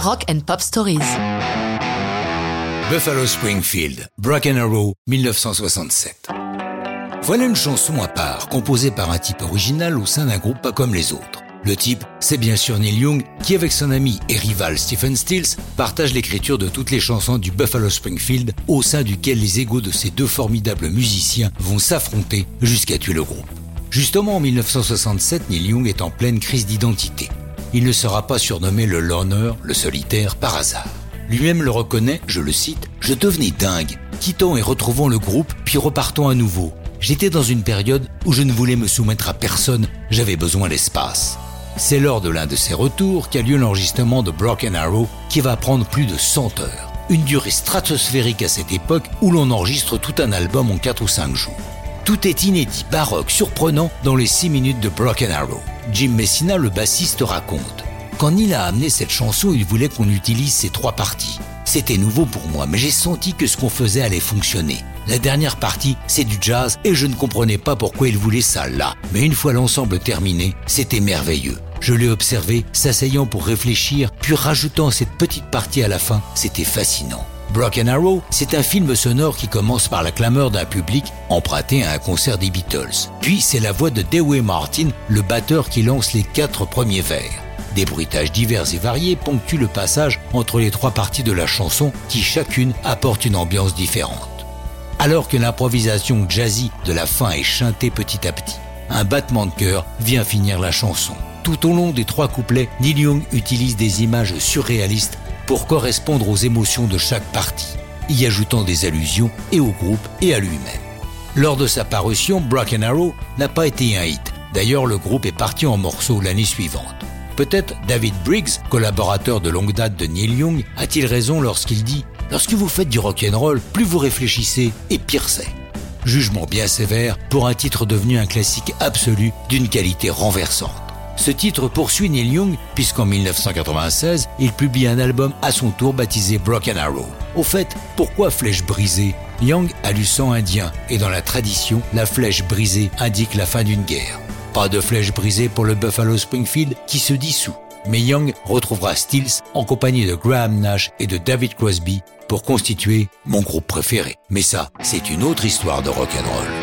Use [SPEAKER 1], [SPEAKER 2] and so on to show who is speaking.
[SPEAKER 1] Rock and Pop Stories.
[SPEAKER 2] Buffalo Springfield, Broken Arrow, 1967. Voilà une chanson à part, composée par un type original au sein d'un groupe pas comme les autres. Le type, c'est bien sûr Neil Young, qui avec son ami et rival Stephen Stills partage l'écriture de toutes les chansons du Buffalo Springfield, au sein duquel les égaux de ces deux formidables musiciens vont s'affronter jusqu'à tuer le groupe. Justement, en 1967, Neil Young est en pleine crise d'identité. Il ne sera pas surnommé le loner, le solitaire, par hasard. Lui-même le reconnaît, je le cite, Je devenais dingue, quittant et retrouvant le groupe, puis repartant à nouveau. J'étais dans une période où je ne voulais me soumettre à personne, j'avais besoin d'espace. C'est lors de l'un de ces retours qu'a lieu l'enregistrement de Broken Arrow qui va prendre plus de 100 heures. Une durée stratosphérique à cette époque où l'on enregistre tout un album en 4 ou 5 jours. Tout est inédit, baroque, surprenant dans les 6 minutes de Broken Arrow. Jim Messina, le bassiste, raconte. Quand Neil a amené cette chanson, il voulait qu'on utilise ces trois parties. C'était nouveau pour moi, mais j'ai senti que ce qu'on faisait allait fonctionner. La dernière partie, c'est du jazz et je ne comprenais pas pourquoi il voulait ça là. Mais une fois l'ensemble terminé, c'était merveilleux. Je l'ai observé, s'asseyant pour réfléchir, puis rajoutant cette petite partie à la fin, c'était fascinant. Broken Arrow, c'est un film sonore qui commence par la clameur d'un public emprunté à un concert des Beatles. Puis c'est la voix de Dewey Martin, le batteur qui lance les quatre premiers vers. Des bruitages divers et variés ponctuent le passage entre les trois parties de la chanson qui chacune apporte une ambiance différente. Alors que l'improvisation jazzy de la fin est chantée petit à petit, un battement de cœur vient finir la chanson. Tout au long des trois couplets, Neil Young utilise des images surréalistes pour correspondre aux émotions de chaque partie, y ajoutant des allusions et au groupe et à lui-même. Lors de sa parution, Broken Arrow n'a pas été un hit. D'ailleurs, le groupe est parti en morceaux l'année suivante. Peut-être David Briggs, collaborateur de longue date de Neil Young, a-t-il raison lorsqu'il dit Lorsque vous faites du rock'n'roll, plus vous réfléchissez et pire c'est. Jugement bien sévère pour un titre devenu un classique absolu d'une qualité renversante. Ce titre poursuit Neil Young puisqu'en 1996, il publie un album à son tour baptisé Broken Arrow. Au fait, pourquoi flèche brisée? Young a du sang indien et dans la tradition, la flèche brisée indique la fin d'une guerre. Pas de flèche brisée pour le Buffalo Springfield qui se dissout. Mais Young retrouvera Stills en compagnie de Graham Nash et de David Crosby pour constituer mon groupe préféré. Mais ça, c'est une autre histoire de rock'n'roll.